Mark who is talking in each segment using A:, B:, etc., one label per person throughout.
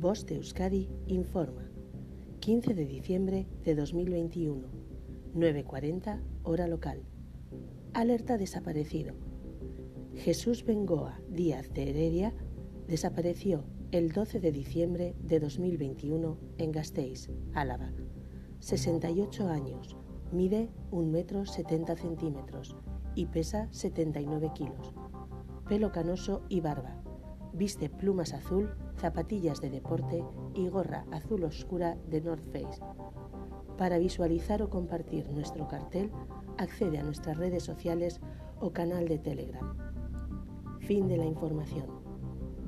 A: Voz de Euskadi informa. 15 de diciembre de 2021, 9.40 hora local. Alerta desaparecido. Jesús Bengoa Díaz de Heredia desapareció el 12 de diciembre de 2021 en Gasteiz, Álava. 68 años, mide 1 metro 70 centímetros y pesa 79 kilos. Pelo canoso y barba. Viste plumas azul, zapatillas de deporte y gorra azul oscura de North Face. Para visualizar o compartir nuestro cartel, accede a nuestras redes sociales o canal de Telegram. Fin de la información.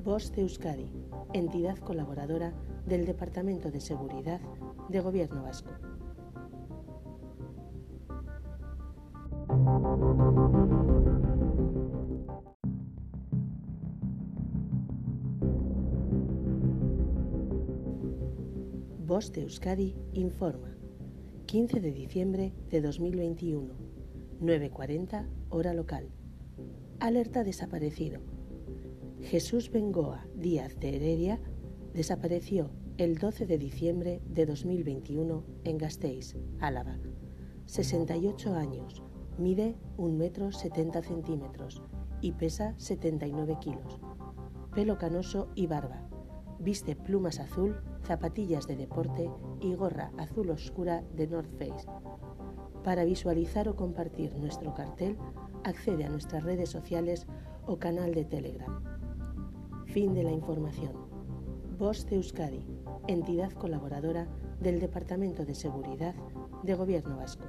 A: Voz de Euskadi, entidad colaboradora del Departamento de Seguridad de Gobierno Vasco. Voz de Euskadi informa. 15 de diciembre de 2021, 9.40 hora local. Alerta desaparecido. Jesús Bengoa Díaz de Heredia desapareció el 12 de diciembre de 2021 en Gasteiz, Álava. 68 años, mide 1 metro 70 centímetros y pesa 79 kilos. Pelo canoso y barba. Viste plumas azul zapatillas de deporte y gorra azul oscura de North Face. Para visualizar o compartir nuestro cartel, accede a nuestras redes sociales o canal de Telegram. Fin de la información. Voz de Euskadi, entidad colaboradora del Departamento de Seguridad de Gobierno Vasco.